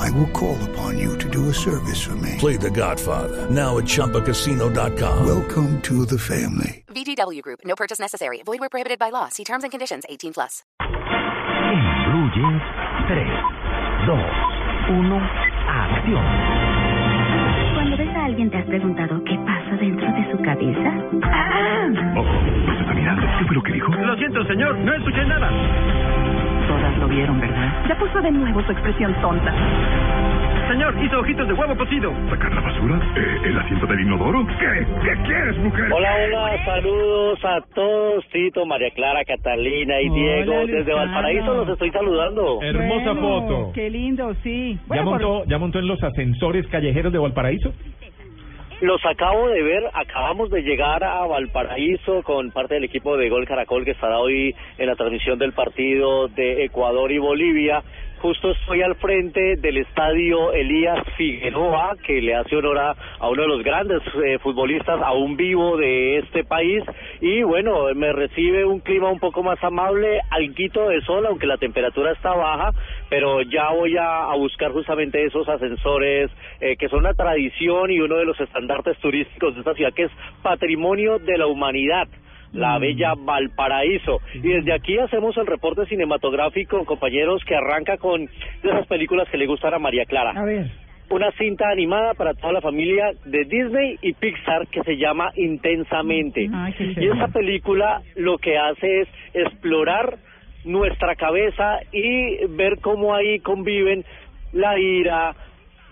I will call upon you to do a service for me. Play The Godfather now at ChumbaCasino.com. Welcome to the family. VGW Group. No purchase necessary. Void where prohibited by law. See terms and conditions. 18 plus. En Blue Jeans, 3, 2, 1, acción. Cuando ves a alguien te has preguntado qué pasa dentro de su cabeza. ¡Ah! Oh, nos está mirando. ¿Qué fue lo que dijo? Lo siento, señor, no escuché nada. Todas lo vieron, ¿verdad? Ya puso de nuevo su expresión tonta. Señor, hizo ojitos de huevo cocido. ¿Sacar la basura? Eh, ¿El asiento del inodoro? ¿Qué? ¿Qué quieres, mujer? Hola, hola, saludos a todos, Tito, María Clara, Catalina y Hola, Diego. Desde Luciano. Valparaíso los estoy saludando. Hermosa Bueno, foto. Qué lindo, sí. ¿Ya, Bueno, por- montó, ¿Ya montó en los ascensores callejeros de Valparaíso? Los acabo de ver, acabamos de llegar a Valparaíso con parte del equipo de Gol Caracol que estará hoy en la transmisión del partido de Ecuador y Bolivia. Justo estoy al frente del estadio Elías Figueroa, que le hace honor a, uno de los grandes eh, futbolistas aún vivo de este país. Y bueno, me recibe un clima un poco más amable, alguito de sol, aunque la temperatura está baja, pero ya voy a, a buscar justamente esos ascensores eh, que son una tradición y uno de los estandartes turísticos de esta ciudad, que es patrimonio de la humanidad la bella Valparaíso. Y desde aquí hacemos el reporte cinematográfico, compañeros, que arranca con de esas películas que le gustan a María Clara. A ver. Una cinta animada para toda la familia de Disney y Pixar que se llama Intensamente. Ay, qué y esa película lo que hace es explorar nuestra cabeza y ver cómo ahí conviven la ira,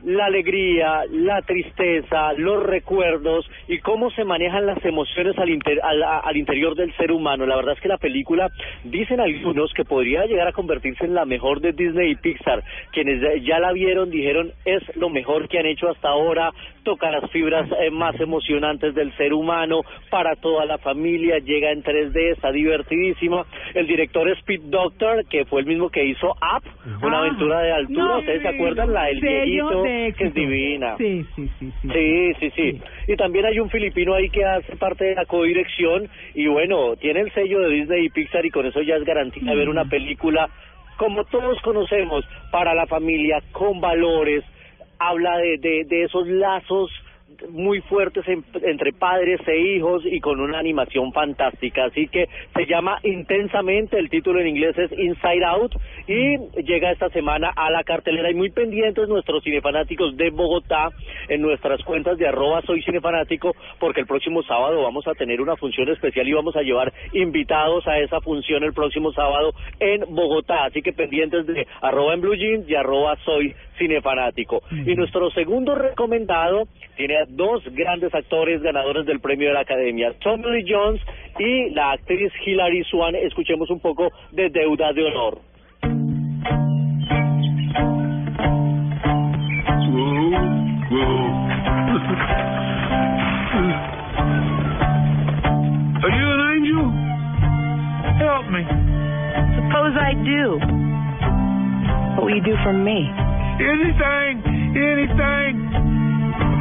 la alegría, la tristeza, los recuerdos y cómo se manejan las emociones al, inter- al, al interior del ser humano. La verdad es que la película, dicen algunos, que podría llegar a convertirse en la mejor de Disney y Pixar. Quienes ya- la vieron dijeron es lo mejor que han hecho hasta ahora, toca las fibras eh, más emocionantes del ser humano, para toda la familia, llega en 3D, está divertidísima. El director es Pete Doctor, que fue el mismo que hizo Up, una Ah, aventura de altura. no, ¿Ustedes se acuerdan? La del viejito, que es éxito. divina. Sí, sí, sí, sí. Sí, sí, sí. Y también hay un filipino ahí que hace parte de la codirección y bueno, tiene el sello de Disney y Pixar y con eso ya es garantía de ver una película como todos conocemos, para la familia, con valores, habla de, de, de esos lazos muy fuertes en- entre padres e hijos y con una animación fantástica. Así que se llama intensamente, el título en inglés es Inside Out y llega esta semana a la cartelera y muy pendientes nuestros cinefanáticos de Bogotá en nuestras cuentas de arroba soy cinefanático porque el próximo sábado vamos a tener una función especial y vamos a llevar invitados a esa función el próximo sábado en Bogotá. Así que pendientes de arroba en blue jeans y arroba soy cinefanático. Y nuestro segundo recomendado tiene a dos grandes actores ganadores del premio de la Academia, Tommy Lee Jones y la actriz Hilary Swan. Escuchemos un poco de Deuda de Honor. Are you an angel? Help me. Suppose I do. What will you do for me? Anything, anything.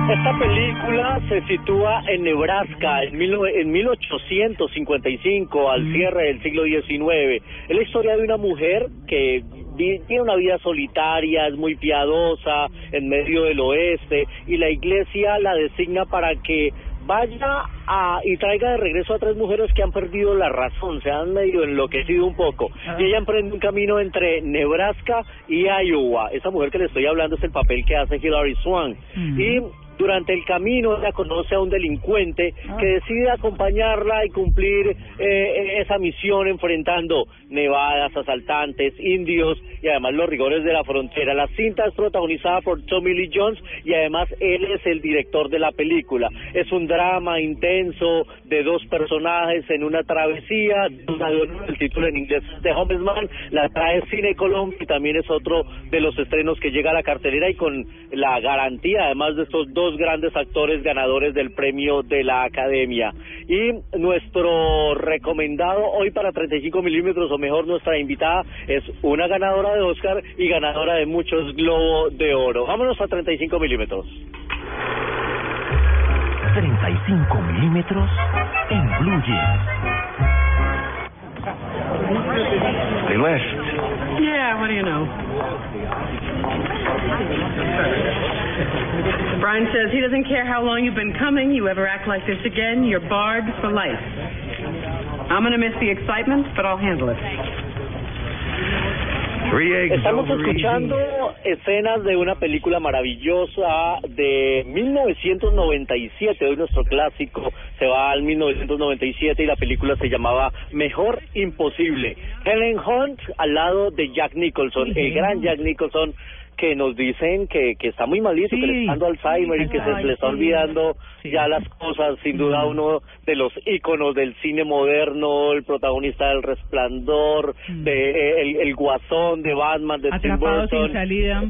Esta película se sitúa en Nebraska en, mil, nove- en 1855, al cierre del siglo XIX. Es la historia de una mujer que tiene una vida solitaria, es muy piadosa, en medio del oeste, y la iglesia la designa para que vaya a, y traiga de regreso a tres mujeres que han perdido la razón, se han medio enloquecido un poco. Y ella emprende un camino entre Nebraska y Iowa. Esa mujer que le estoy hablando es el papel que hace Hilary Swan. Y durante el camino ella conoce a un delincuente que decide acompañarla y cumplir eh, esa misión enfrentando nevadas, asaltantes, indios y además los rigores de la frontera. La cinta es protagonizada por Tommy Lee Jones y además él es el director de la película. Es un drama intenso de dos personajes en una travesía. El título en inglés es The Homesman. La trae Cine Colombia y también es otro de los estrenos que llega a la cartelera y con la garantía además de estos dos dos grandes actores ganadores del premio de la Academia. Y nuestro recomendado hoy para 35 milímetros, o mejor, nuestra invitada es una ganadora de Oscar y ganadora de muchos Globo de Oro. Vámonos a 35 milímetros. 35 milímetros en Blue Jeans. They left. Yeah, what do you know? Brian says he doesn't care how long you've been coming. You ever act like this again, you're barred for life. I'm going to miss the excitement, but I'll handle it. Three eggs Estamos escuchando escenas de una película maravillosa de 1997. Hoy nuestro clásico se va al 1997 y la película se llamaba Mejor Imposible. Helen Hunt al lado de Jack Nicholson, el gran Jack Nicholson que nos dicen que, que está muy malito, que le está dando Alzheimer y que se le está olvidando ya las cosas. Sin duda uno de los íconos del cine moderno, el protagonista del Resplandor, de eh, el, el Guasón de Batman, de Tim Atrapado Burton. sin salida.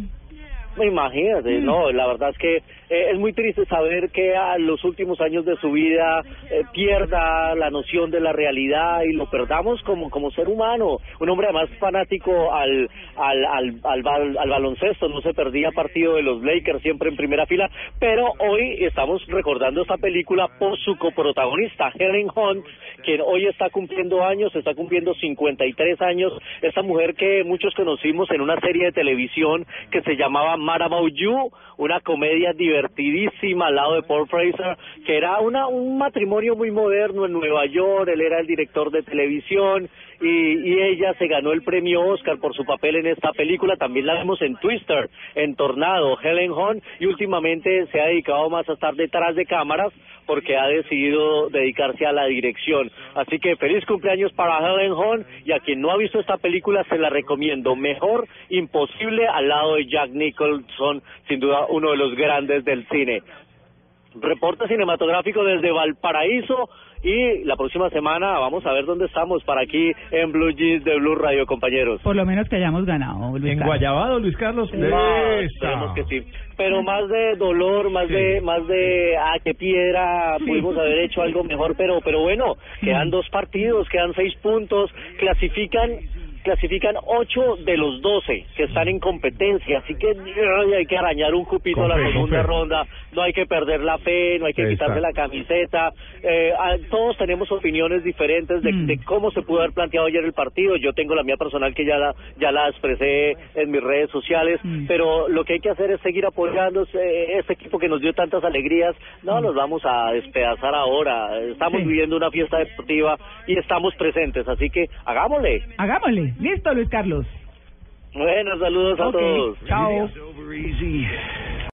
Imagínate, no, la verdad es que eh, es muy triste saber que a los últimos años de su vida eh, pierda la noción de la realidad y lo perdamos como como ser humano. Un hombre además fanático al al al al, al baloncesto, no se perdía partido de los Lakers siempre en primera fila, pero hoy estamos recordando esta película por su coprotagonista Helen Hunt, quien hoy está cumpliendo años, está cumpliendo 53 años, esta mujer que muchos conocimos en una serie de televisión que se llamaba Marabou You, una comedia divertidísima al lado de Paul Fraser, que era una un matrimonio muy moderno en Nueva York, él era el director de televisión y, y ella se ganó el premio Oscar por su papel en esta película, también la vemos en Twister, en Tornado, Helen Hunt, y últimamente se ha dedicado más a estar detrás de cámaras porque ha decidido dedicarse a la dirección. Así que feliz cumpleaños para Helen Hunt y a quien no ha visto esta película se la recomiendo. Mejor imposible al lado de Jack Nicholson, sin duda uno de los grandes del cine. Reporte cinematográfico desde Valparaíso y la próxima semana vamos a ver dónde estamos para aquí en Blue Jeans de Blue Radio, compañeros. Por lo menos que hayamos ganado. Luis En Carlos. Guayabado, Luis Carlos. No, que sí. Pero más de dolor, más Sí. de, más de, ah, qué piedra, pudimos haber hecho algo mejor, pero, pero bueno, quedan dos partidos, quedan seis puntos, clasifican, clasifican ocho de los doce que están en competencia, así que ay, hay que arañar un cupito a la segunda fe. ronda, no hay que perder la fe, no hay que quitarse la camiseta, eh, ah, todos tenemos opiniones diferentes de, de cómo se pudo haber planteado ayer el partido, yo tengo la mía personal que ya la, ya la expresé en mis redes sociales, pero lo que hay que hacer es seguir apoyando ese, ese equipo que nos dio tantas alegrías, no los vamos a despedazar ahora, estamos Sí. viviendo una fiesta deportiva y estamos presentes, así que hagámosle. Hagámosle. Listo, Luis Carlos. Bueno, saludos a todos. Chao.